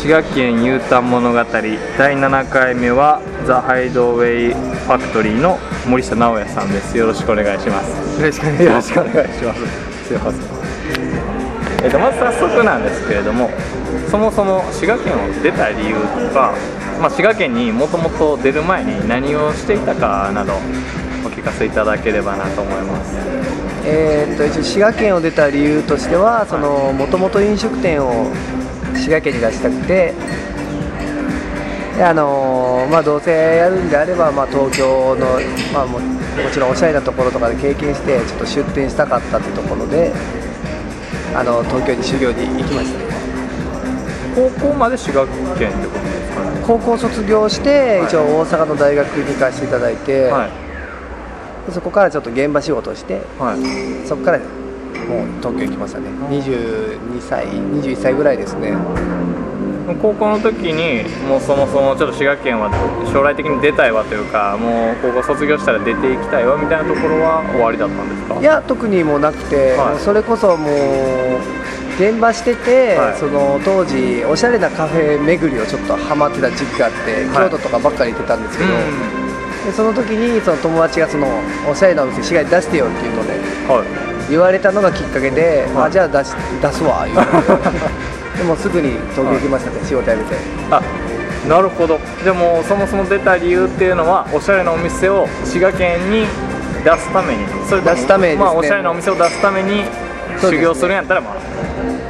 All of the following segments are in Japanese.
滋賀県 U ターン物語第7回目はザ・ハイドウェイファクトリーの森下直也さんです。よろしくお願いします。よろしくお願いします。すすいません。えっとまず早速なんですけれどもそもそも滋賀県を出た理由とか、まあ、滋賀県にもともと出る前に何をしていたかなどお聞かせいただければなと思います。えーっと一応滋賀県を出た理由としてはそのもともと飲食店を滋賀県に出したくてであのーまあどうせやるんであれば、まあ、東京の、まあ、ももちろんおしゃれなところとかで経験してちょっと出店したかったってところであの東京に修行に行きましたね。高校まで滋賀県ってことですかね。高校卒業して一応大阪の大学に行かせていただいて、はい。でそこからちょっと現場仕事をしてはい。そこからもう東京行きましたね。22歳21歳ぐらいですね。高校の時にもうそもそもちょっと滋賀県は将来的に出たいわというかもう高校卒業したら出ていきたいわみたいなところは終わりだったんですか？いや特にもうなくて、はい。それこそもう現場してて、はい。その当時おしゃれなカフェ巡りをちょっとハマってた時期があって、はい。京都とかばっかり行ってたんですけど、うん。でその時にその友達がそのおしゃれなお店滋賀に出してよっていうのではい言われたのがきっかけで、はい。あじゃあ出し出すわ言われて。でもすぐに東京行きましたね、仕事辞めて。あなるほど。でもそもそも出た理由っていうのはおしゃれなお店を滋賀県に出すために。それ出すためですね。まあ、おしゃれなお店を出すために修行するんやったらまあ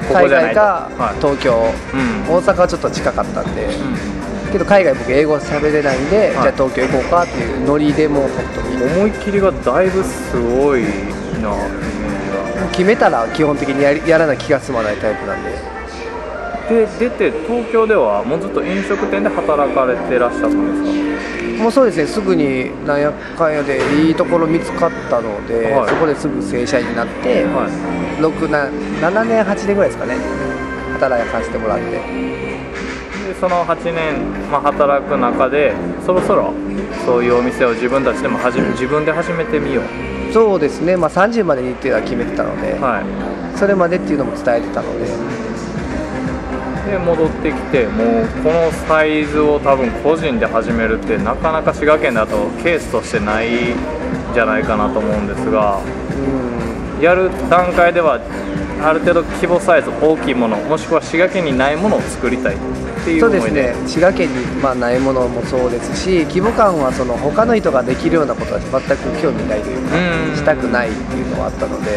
ここ海じゃないと。外かはい。東京、うん。大阪はちょっと近かったんで、うん。けど海外僕英語喋れないんで、じゃあ東京行こうかっていうノリでもう本当に。思い切りがだいぶすごいな決めたら基本的にやりやらな気が済まないタイプなんで。で出て東京ではもうずっと飲食店で働かれてらっしゃったんですもうそうですねすぐになんやかんやでいいところ見つかったので、はい。そこですぐ正社員になって、かはい。6な7年8年ぐらいですかね働かせてもらって。でその8年、まあ、働く中でそろそろそういうお店を自分たちでも始め自分で始めてみようそうですね、まあ、30までにっていうのは決めてたので、はい。それまでっていうのも伝えてたので。で戻ってきてもうこのサイズを多分個人で始めるってなかなか滋賀県だとケースとしてないんじゃないかなと思うんですがうん。やる段階ではある程度規模サイズ大きいものもしくは滋賀県にないものを作りたいっていうそうですね。滋賀県に、まあ、ないものもそうですし規模感はその他の人ができるようなことは全く興味ないというか、うん。したくないっていうのはあったので、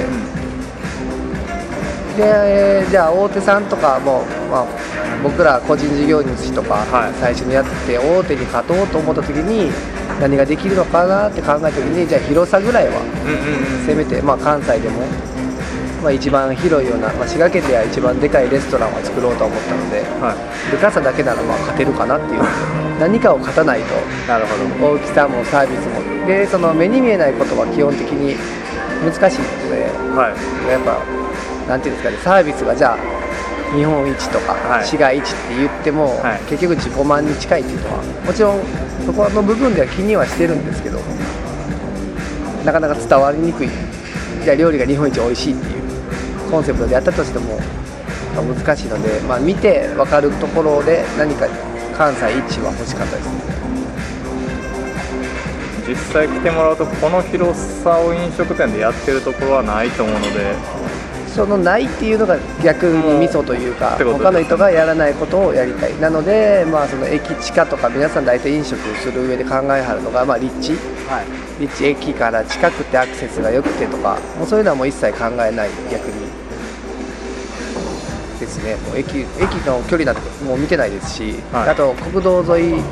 でえーじゃあ大手さんとかも、まあ、僕ら個人事業主とかはい。最初にやって大手に勝とうと思った時に何ができるのかなって考えた時にじゃあ広さぐらいはせめて、まあ、関西でも、まあ、一番広いような、まあ、滋賀県では一番でかいレストランを作ろうと思ったのではい。でかさだけならまあ勝てるかなっていう。何かを勝たないと。なるほど。大きさもサービスも。でその目に見えないことは基本的に難しいのではい。やっぱなんていうんですかねサービスがじゃあ日本一とかはい。市街一って言っても、はい。結局自己満に近いっていうのはもちろんそこの部分では気にはしてるんですけどなかなか伝わりにくい。じゃあ料理が日本一美味しいってコンセプトでやったとしてもまあ難しいので、まあ、見て分かるところで何か関西一は欲しかったです。ね実際来てもらうとこの広さを飲食店でやってるところはないと思うので。そのないっていうのが逆にミソというか他の人がやらないことをやりたい。なので、まあ、その駅地下とか皆さん大体飲食する上で考えはるのが、まあ、立地。はい。立地駅から近くてアクセスが良くてとかもうそういうのはもう一切考えない逆にですね。もう駅駅の距離なんてもう見てないですし、はい。あと国道沿い、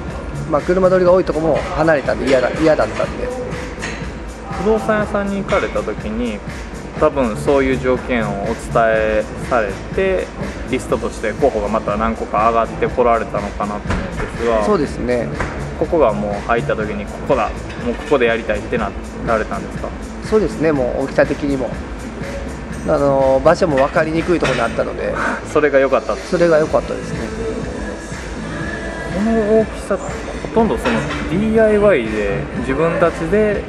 まあ、車通りが多いところも離れたんで嫌だ嫌だったんで。不動産屋さんに行かれた時に多分そういう条件をお伝えされてリストとして候補がまた何個か上がってこられたのかなと思うんですがそうですね。ここがもう入った時にここだもうここでやりたいってなられたんですか？そうですね。もう大きさ的にもあの場所も分かりにくいところにあったのでそれが良かった。それが良かったですね。この大きさほとんどその DIY で自分たちで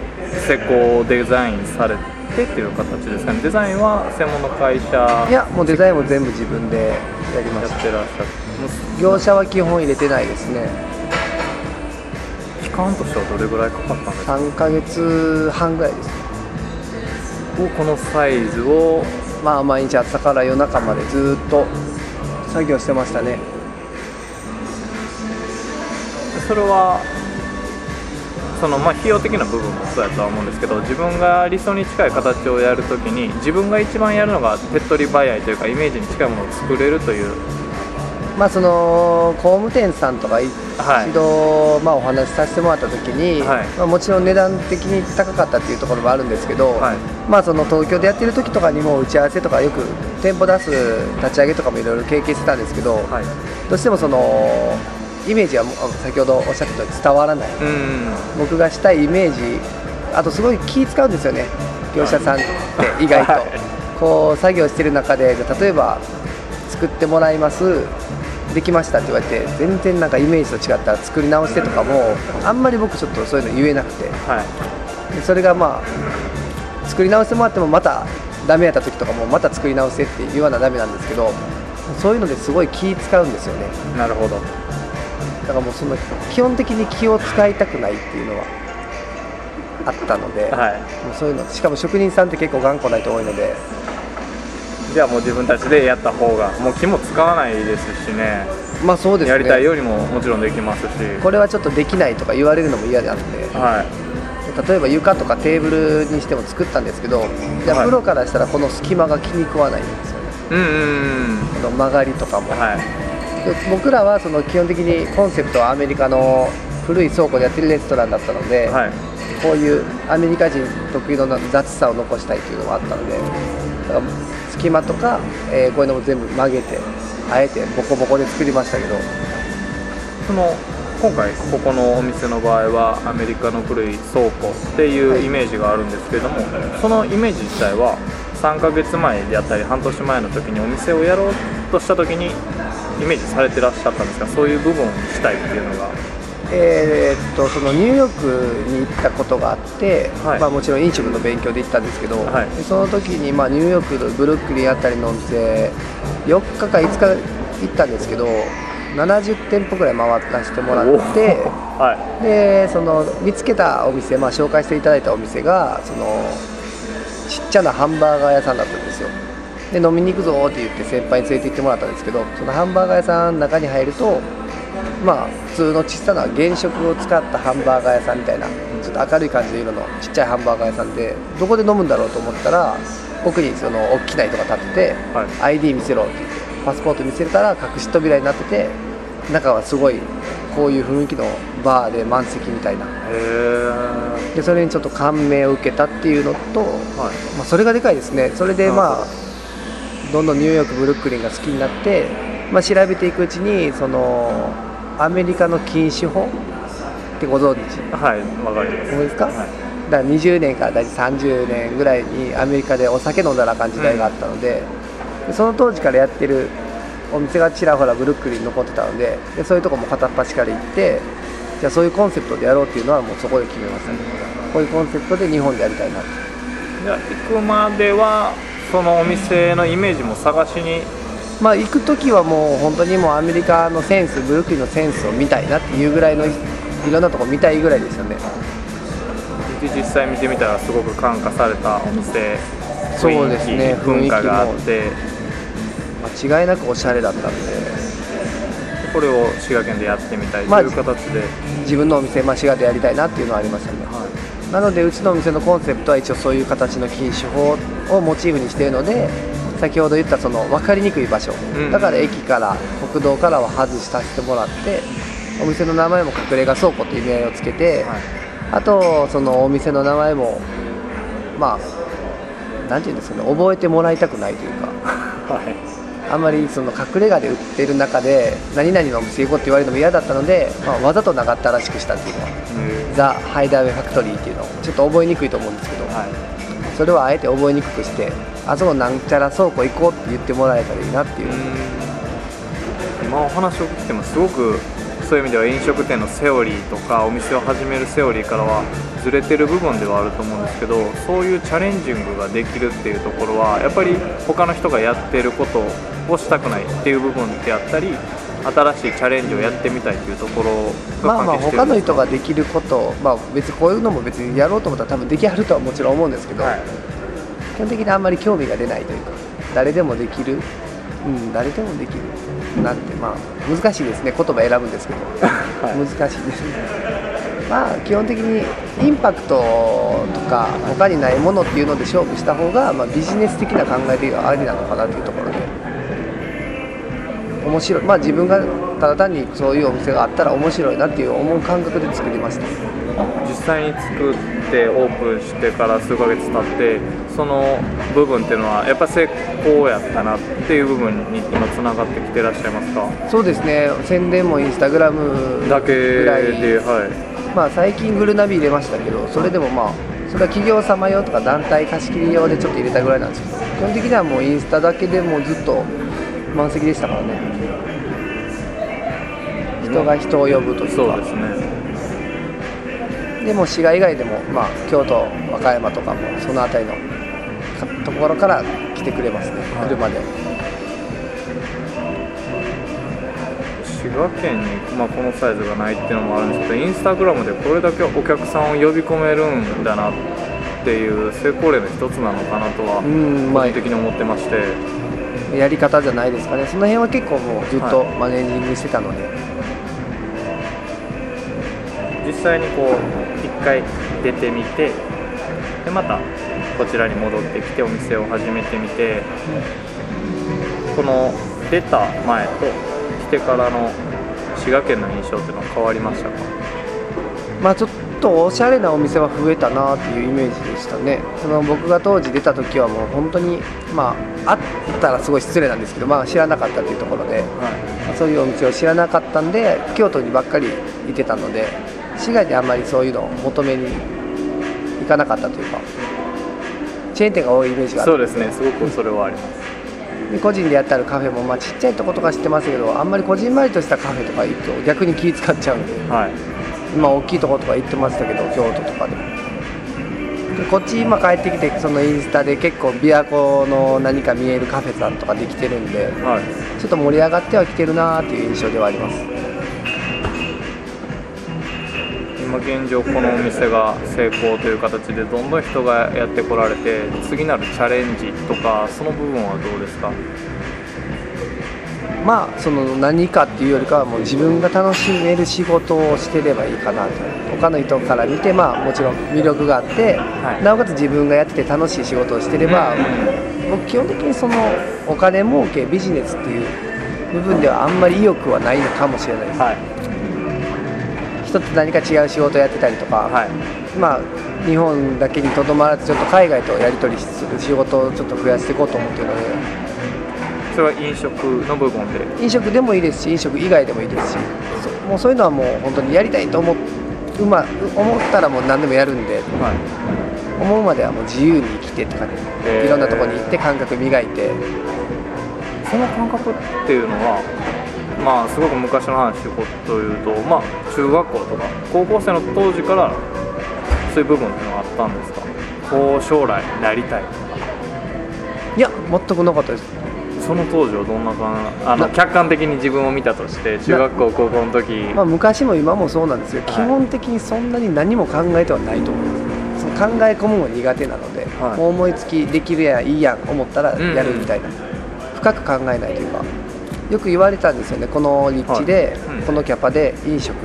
施工デザインされてっていう形ですかね。デザインは専門の会社。いやもうデザインも全部自分でやりまやっしたてらっしゃって業者は基本入れてないですね。期間としてはどれぐらいかかったんですか？3ヶ月半ぐらいですこのサイズをまあ毎日朝から夜中までずっと作業してましたね。それはそのまあ費用的な部分もそうやとは思うんですけど自分が理想に近い形をやるときに自分が一番やるのが手っ取り早いというかイメージに近いものを作れるというまあその工務店さんとか一はい。度、まあ、お話しさせてもらった時に、はい。まあ、もちろん値段的に高かったっていうところもあるんですけど、はい。まあその東京でやってる時とかにも打ち合わせとかよく店舗出す立ち上げとかもいろいろ経験してたんですけど、はい。どうしてもそのイメージは先ほどおっしゃった通り伝わらないうん僕がしたいイメージあとすごい気使うんですよね。業者さんって意外と、はい。こう作業してる中で例えば作ってもらいますできましたって言われて全然なんかイメージと違ったら作り直してとかもあんまり僕ちょっとそういうの言えなくて。はい。でそれがまあ作り直してもらってもまたダメやった時とかもまた作り直せって言わなダメなんですけどそういうのですごい気使うんですよね。なるほど。だからもうその基本的に気を使いたくないっていうのはあったので、はい。もうそういうのしかも職人さんって結構頑固ないと多いのでじゃあもう自分たちでやった方がもう気も使わないですしね。まあそうですね。やりたいようにももちろんできますし。これはちょっとできないとか言われるのも嫌なのではい。例えば床とかテーブルにしても作ったんですけどじゃはい。あプロからしたらこの隙間が気に食わないんですよね。うんうん曲がりとかも、はい。で僕らはその基本的にコンセプトはアメリカの古い倉庫でやってるレストランだったので、はい。こういうアメリカ人特有の雑さを残したいっていうのもあったのでだから隙間とか、えーこういうのも全部曲げてあえてボコボコで作りましたけど。その今回ここのお店の場合はアメリカの古い倉庫っていうイメージがあるんですけれども、そのイメージ自体は3ヶ月前であったり半年前の時にお店をやろうとした時にイメージされてらっしゃったんですがそういう部分にしたいっていうのがえーっとそのニューヨークに行ったことがあって、はい。まあ、もちろん飲食の勉強で行ったんですけど、はい。でその時にまあニューヨークのブルックリンあたりのお店4日か5日行ったんですけど70店舗ぐらい回らせてもらってはい。でその見つけたお店、まあ、紹介していただいたお店がそのちっちゃなハンバーガー屋さんだったんですよ。で飲みに行くぞって言って先輩に連れて行ってもらったんですけどそのハンバーガー屋さんの中に入るとまあ普通の小さな原色を使ったハンバーガー屋さんみたいなちょっと明るい感じの色のちっちゃいハンバーガー屋さんでどこで飲むんだろうと思ったら奥にその大きな人が立ってて、はい。ID 見せろって言ってパスポート見せたら隠し扉になってて中はすごいこういう雰囲気のバーで満席みたいな。でそれにちょっと感銘を受けたっていうのと、はい。まあ、それがでかいですね。それでまあどんどんニューヨークブルックリンが好きになって、まあ、調べていくうちにそのアメリカの禁酒法ってご存知？はいわかります。思いですか、はいだから20年から大体30年ぐらいにアメリカでお酒飲んだらあかん時代があったので,、でその当時からやってるお店がちらほらブルックリンに残ってたのででそういうとこも片っ端から行ってじゃあそういうコンセプトでやろうっていうのはもうそこで決めました。ねこういうコンセプトで日本でやりたいなってじゃあ行くまではそのお店のイメージも探しにまあ行く時はもう本当にもうアメリカのセンスブルックリンのセンスを見たいなっていうぐらいのいいろんなとこ見たいぐらいですよね。で実際見てみたらすごく感化されたお店そうですね雰囲気文化があって。間違いなくおしゃれだったんで。これを滋賀県でやってみたいとまあいう形で、自分のお店、まあ、滋賀でやりたいなっていうのはありましたね。なのでうちのお店のコンセプトは一応そういう形の禁酒法をモチーフにしているので先ほど言ったその分かりにくい場所、うん。だから駅から国道からは外させてもらってお店の名前も隠れ家倉庫という意味合いをつけて、はい。あとそのお店の名前もまあなんていうんですかね覚えてもらいたくないというか。はい。あんまりその隠れ家で売ってる中で何々のお店行こうって言われるのも嫌だったので、まあ、わざと長ったらしくしたっていうのはうんザ・ハイダーウェイファクトリーっていうのをちょっと覚えにくいと思うんですけど、はい。それをあえて覚えにくくしてあそこなんちゃら倉庫行こうって言ってもらえたらいいなっていう、今お話を聞いてもすごくそういう意味では飲食店のセオリーとかお店を始めるセオリーからはずれてる部分ではあると思うんですけどそういうチャレンジングができるっていうところはやっぱり他の人がやってることをしたくないっていう部分であったり新しいチャレンジをやってみたいというところまあまあが関係してる他の人ができること、まあ、別にこういうのも別にやろうと思ったら多分できはるとはもちろん思うんですけど、はい基本的にあんまり興味が出ないというか誰でもできる、うん、誰でもできるなんてまあ難しいですね言葉選ぶんですけど、はい。難しいですね。まあ基本的にインパクトとか他にないものっていうので勝負した方が、まあ、ビジネス的な考えではありなのかなというところで。面白い。まあ自分がただ単にそういうお店があったら面白いなっていう思う感覚で作りました。実際に作ってオープンしてから数ヶ月経ってその部分っていうのはやっぱ成功やったなっていう部分に今つながってきてらっしゃいますか？そうですね。宣伝もインスタグラムだけぐらいではい。まあ、最近グルナビ入れましたけどそれでもまあそれは企業様用とか団体貸し切り用でちょっと入れたぐらいなんですけど基本的にはもうインスタだけでもうずっと満席でしたからね。人が人を呼ぶというか。そうですね。でも滋賀以外でも、まあ、京都和歌山とかもその辺りのかところから来てくれますね。はい。車で、滋賀県に、まあ、このサイズがないっていうのもあるんですけどインスタグラムでこれだけお客さんを呼び込めるんだなっていう成功例の一つなのかなとは個人的に思ってまして、やり方じゃないですかね。その辺は結構もうずっとマネージングしてたので、実際にこう一回出てみてでまたこちらに戻ってきてお店を始めてみてこの出た前と来てからの滋賀県の印象っていうのは変わりましたか？まあちょっとおしゃれなお店は増えたなっていうイメージでしたね。その僕が当時出た時はもう本当にまああったらすごい失礼なんですけど、まあ、知らなかったっていうところで、はまあそういうお店を知らなかったんで京都にばっかりいてたので滋賀にあんまりそういうのを求めに行かなかったというかチェーン店が多いイメージがある。そうですね。すごくそれはあります。で個人でやってあるカフェも、まあ、ちっちゃいとことか知ってますけどあんまりこじんまりとしたカフェとか行くと逆に気使っちゃう。んではい。今大きいとことか行ってましたけど京都とかでも。でこっち今帰ってきてそのインスタで結構琵琶湖の何か見えるカフェさんとかできてるんではい。ちょっと盛り上がってはきてるなーっていう印象ではあります今現状このお店が成功という形でどんどん人がやってこられて次なるチャレンジとかその部分はどうですか？まあその何かっていうよりかはもう自分が楽しめる仕事をしてればいいかなと。他の人から見てまあもちろん魅力があって、はい。なおかつ自分がやってて楽しい仕事をしてれば、僕基本的にそのお金儲けビジネスっていう部分ではあんまり意欲はないのかもしれないです、はい人って何か違う仕事をやってたりとか、はい。まあ日本だけにとどまらずちょっと海外とやり取りする仕事をちょっと増やしていこうと思ってるので。それは飲食の部分で？飲食でもいいですし飲食以外でもいいですし。そもうそういうのはもう本当にやりたいと思ううま思ったらもう何でもやるんで。はい。思うまではもう自由に生きてって感じ、へー。いろんなところに行って感覚磨いて。その感覚っていうのはまあすごく昔の話というとまあ中学校とか高校生の当時からそういう部分っていうのはあったんですか？こう将来なりたいとか。いや全くなかったです。その当時はどんな感あのな客観的に自分を見たとして中学校高校の時。まあ、昔も今もそうなんですけど、はい。基本的にそんなに何も考えてはないと思います。考え込むのが苦手なので、はい。もう思いつきできるやんいいやん思ったらやるみたいな、深く考えないというかよく言われたんですよねこの立地で、はい。うん。このキャパで飲食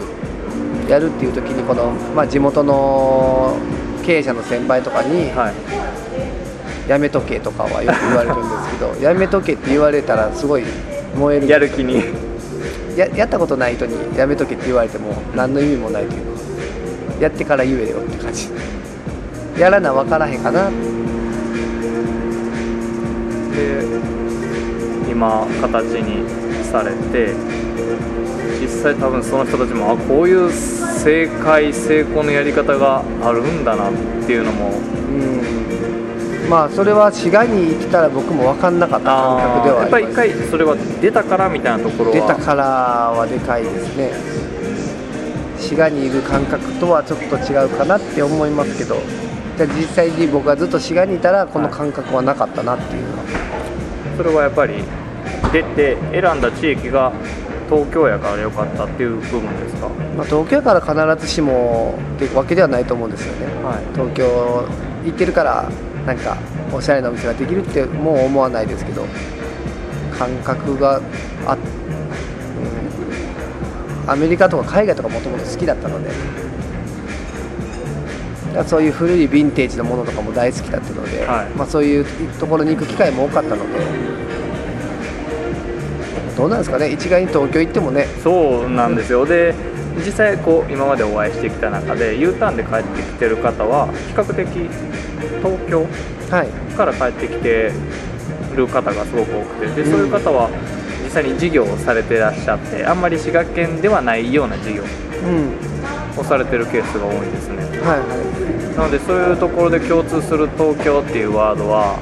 やるっていう時にこの、まあ、地元の経営者の先輩とかに、はい。やめとけとかはよく言われるんですけど やめとけって言われたらすごい燃えるやる気に。ややったことない人にやめとけって言われても何の意味もないというかやってから言えよって感じ。やらな分からへんかな。で今形にされて実際多分その人たちもあこういう正解成功のやり方があるんだなっていうのもうん。まあそれは滋賀に行ってたら僕も分かんなかった感覚ではやっぱり一回それは出たからみたいなところは。出たからはでかいですね。滋賀にいる感覚とはちょっと違うかなって思いますけどじゃあ実際に僕がずっと滋賀にいたらこの感覚はなかったなっていうのは、それはやっぱり出て選んだ地域が東京やから良かったっていう部分ですか？まあ、東京から必ずしもっていうわけではないと思うんですよね。はい。東京行ってるからなんかおしゃれなお店ができるってもう思わないですけど感覚があ、うん、アメリカとか海外とかもともと好きだったのでそういう古いヴィンテージのものとかも大好きだったので、はい。まあ、そういうところに行く機会も多かったのでどうなんですかね？一概に東京行ってもね。そうなんですよ。で実際こう今までお会いしてきた中で U ターンで帰ってきてる方は比較的東京はい。から帰ってきてる方がすごく多くてでそういう方は実際に事業をされてらっしゃってあんまり滋賀県ではないような事業うんをされてるケースが多いんですね。はいはい。なのでそういうところで共通する東京っていうワードは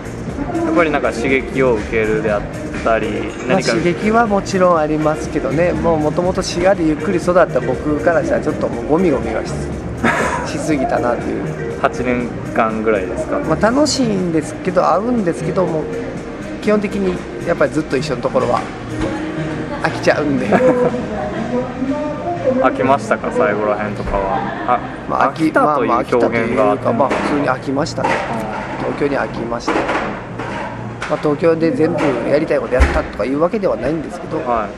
やっぱりなんか刺激を受けるであったりまあ、何か刺激はもちろんありますけどね。もうもともと滋賀でゆっくり育った僕からしたらちょっともうゴミゴミがし しすぎたなっていう、8年間ぐらいですか？まあ、楽しいんですけど合うんですけども基本的にやっぱりずっと一緒のところは飽きちゃうんで 飽きましたか最後らへんとかは。あ、まあ飽きたという表現があってかまあ普通に飽きましたね。東京に飽きました、まあ、東京で全部やりたいことやったとかいうわけではないんですけど。は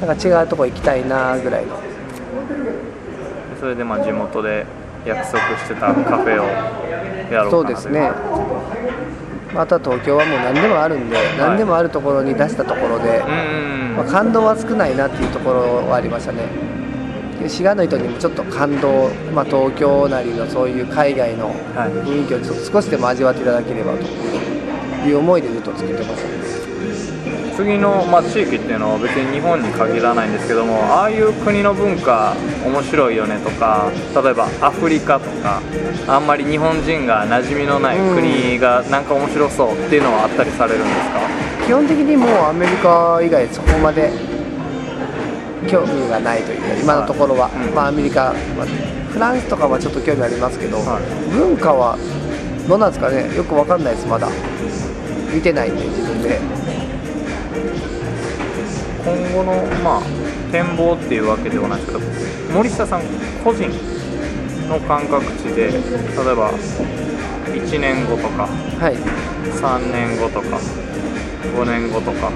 い。なんか違うとこ行きたいなぐらいの。それでまあ地元で約束してたカフェをやろうかなそうですねまた東京はもう何でもあるんで、何でもあるところに出したところで、うんまあ、感動は少ないなっていうところはありましたね。で滋賀の人にもちょっと感動、まあ、東京なりのそういう海外のはい。雰囲気をちょっと少しでも味わっていただければという思いでずっと作ってますね次の、まあ、地域っていうのは別に日本に限らないんですけどもああいう国の文化面白いよねとか例えばアフリカとかあんまり日本人が馴染みのない国がなんか面白そうっていうのはあったりされるんですか、基本的にもうアメリカ以外そこまで興味がないというか今のところは、うん。まあ、アメリカ、まあフランスとかはちょっと興味ありますけど、はい文化はどうなんですかね？よくわかんないですまだ。見てないんで自分で今後の、まあ、展望っていうわけではないですけど森下さん個人の感覚値で例えば1年後とかはい。3年後とか5年後とか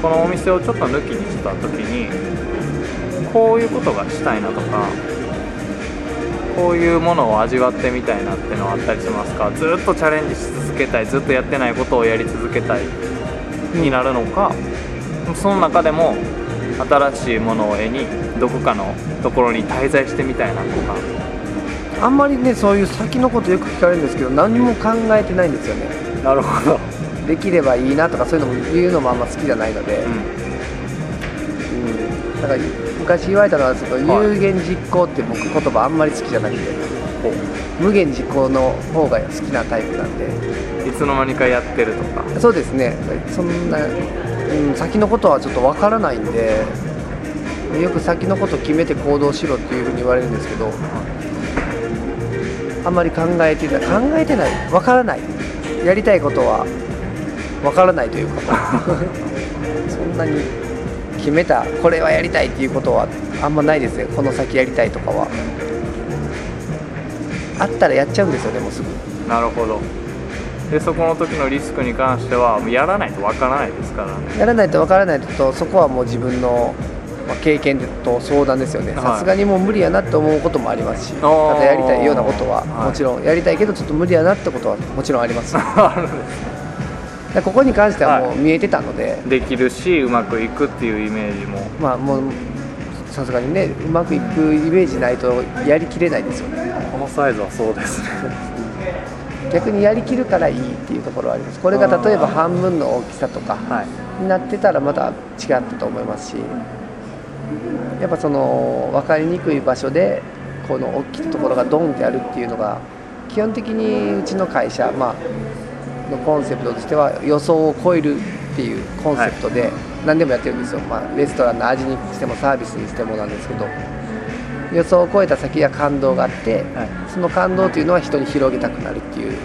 このお店をちょっと抜きにした時にこういうことがしたいなとかこういうものを味わってみたいなってのはあったりしますか？ずっとチャレンジし続けたいずっとやってないことをやり続けたいになるのか、その中でも新しいものを絵にどこかのところに滞在してみたいなとか。あんまりねそういう先のことよく聞かれるんですけど何も考えてないんですよね。なるほど、できればいいなとかそういうのも言うのもあんま好きじゃないので、うん。うん、だから昔言われたのはちょっとはい有言実行って僕言葉あんまり好きじゃなくてこ無限実行の方が好きなタイプなんで。ういつの間にかやってるとか。そうですね。そんな、うん、先のことはちょっとわからないんでよく先のこと決めて行動しろっていうふうに言われるんですけどあんまり考えてない考えてないわからない。やりたいことはわからないというか そんなに決めたこれはやりたいっていうことはあんまないですね。この先やりたいとかはあったらやっちゃうんですよねもうすぐ。なるほど。でそこの時のリスクに関してはやらないとわからないですからね。やらないとわからないとそこはもう自分の、まあ経験と相談ですよね。はい。さすがにもう無理やなって思うこともありますしまたやりたいようなことははい。もちろんやりたいけどちょっと無理やなってことはもちろんあります。あるんですでここに関してはもはう見えてたので、できるしうまくいくっていうイメージも。まあもうさすがにねうまくいくイメージないとやりきれないですよねこのサイズはそうですね。逆にやりきるからいいっていうところはあります。これが例えば半分の大きさとかはい。になってたらまた違ったと思いますしやっぱその分かりにくい場所でこの大きいところがドンってあるっていうのが基本的にうちの会社、まあのコンセプトとしては予想を超えるっていうコンセプトで何でもやってるんですよ、まあ、レストランの味にしてもサービスにしてもなんですけど予想を超えた先は感動があって、はい。その感動というのは人に広げたくなるっていう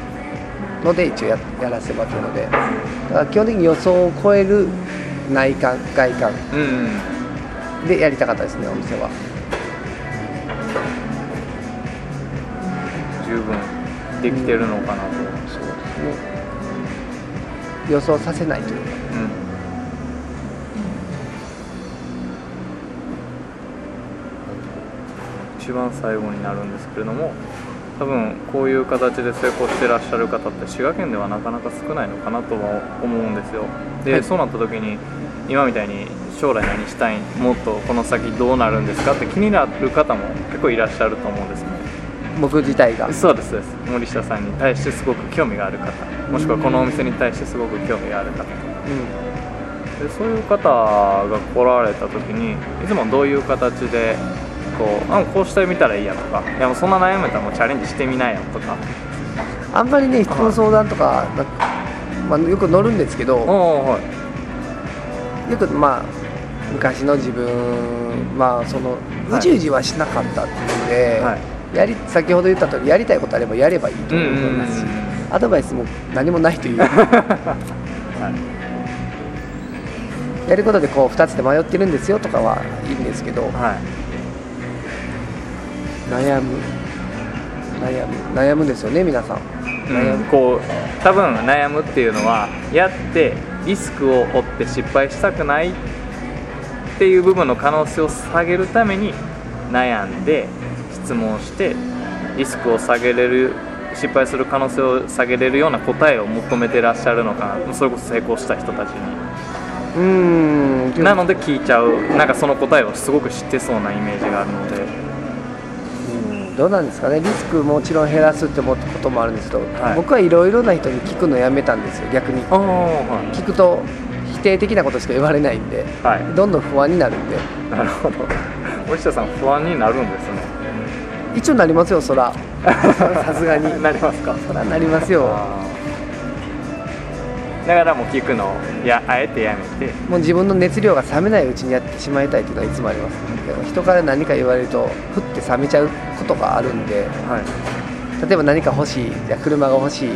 ので一応ややらせてもらってるのでだから基本的に予想を超える内観外観うんでやりたかったですねお店は。十分できてるのかなと、そうですね。予想させないというか。うん一番最後になるんですけれども多分こういう形で成功してらっしゃる方って滋賀県ではなかなか少ないのかなとは思うんですよ。で、はい。そうなった時に今みたいに将来何したいもっとこの先どうなるんですかって気になる方も結構いらっしゃると思うんですね。僕自体が。そうですそうです。森下さんに対してすごく興味がある方もしくはこのお店に対してすごく興味がある方。うん。でそういう方が来られた時にいつもどういう形でこうあこうしてみたらいいやとか。いやもうそんな悩めたらもうチャレンジしてみなよとか。あんまりね人の相談とかまあ、よく乗るんですけどはい。よくまあ昔の自分まあそのはい。うじうじはしなかったっていうので、はい。やり先ほど言った通りやりたいことあればやればいいと思いますし、アドバイスも何もないという。はい。やることでこう2つで迷ってるんですよとかはいいんですけどはい悩む。悩む。悩むんですよね皆さん。悩む、うん。こう多分悩むっていうのはやってリスクを負って失敗したくないっていう部分の可能性を下げるために悩んで質問してリスクを下げれる失敗する可能性を下げれるような答えを求めてらっしゃるのかな。それこそ成功した人たちに。うーん。なので聞いちゃう。なんかその答えをすごく知ってそうなイメージがあるので。うんどうなんですかね。リスクもちろん減らすって思ったこともあるんですけど、はい。僕はいろいろな人に聞くのやめたんですよ。逆に。は聞くと否定的なことしか言われないんでい、はい、どんどん不安になるんで。なるほど。森下さん不安になるんですね。一応なりますよそら。さすがに。なりますか。そらなりますよだからもう聞くのいやあえてやめて。もう自分の熱量が冷めないうちにやってしまいたいっていうのはいつもありますけど人から何か言われるとふって冷めちゃうことがあるんではい。例えば何か欲しいじゃあ車が欲しい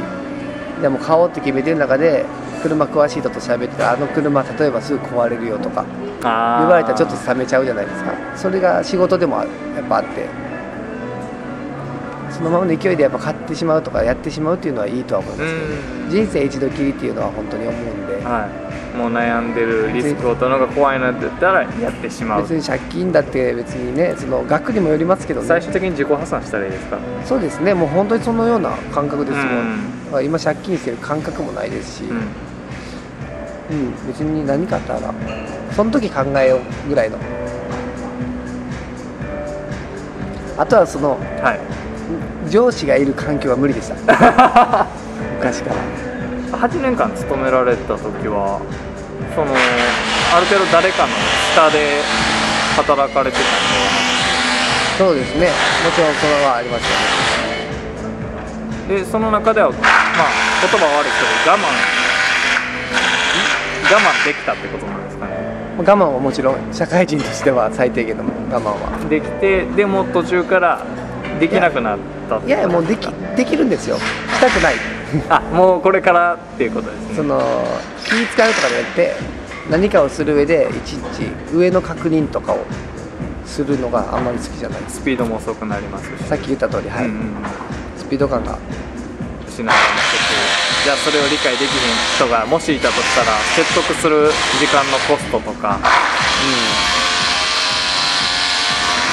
でも買おうって決めてる中で車詳しい人と喋ってたらあの車例えばすぐ壊れるよとか言われたらちょっと冷めちゃうじゃないですか。それが仕事でもあやっぱあってそのままの勢いでやっぱ買ってしまうとかやってしまうっていうのはいいとは思いますけど、う人生一度きりっていうのは本当に思うんで、んはい。もう悩んでるリスクを取るのが怖いなって言ったらやってしまう。別に借金だって別にねその額にもよりますけどね。最終的に自己破産したらいいですか？そうですね。もう本当にそのような感覚ですもん、今借金してる感覚もないですし、うん。うん、別に何かあったらその時考えようぐらいの。あとはそのはい上司がいる環境は無理でした。昔から。8年間勤められた時はそのある程度誰かの下で働かれてたんそうですね。もちろんそれはありましたね。ででその中ではまあ言葉は悪いけど我慢。我慢できたってことなんですかね。我慢はもちろん社会人としては最低限の我慢は。できてでも途中からできなくなったいやいやもうできできるんですよ。したくない。あもうこれからっていうことですね。その気使うとかじゃなくて何かをする上でいちいち上の確認とかをするのがあんまり好きじゃない。スピードも遅くなりますし。さっき言った通りはい、うんうんうん。スピード感が。しながらもじゃあそれを理解できひん人がもしいたとしたら説得する時間のコストとか。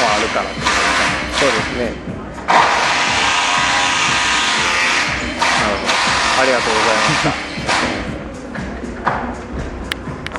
もあるから。そうですねありがとうございました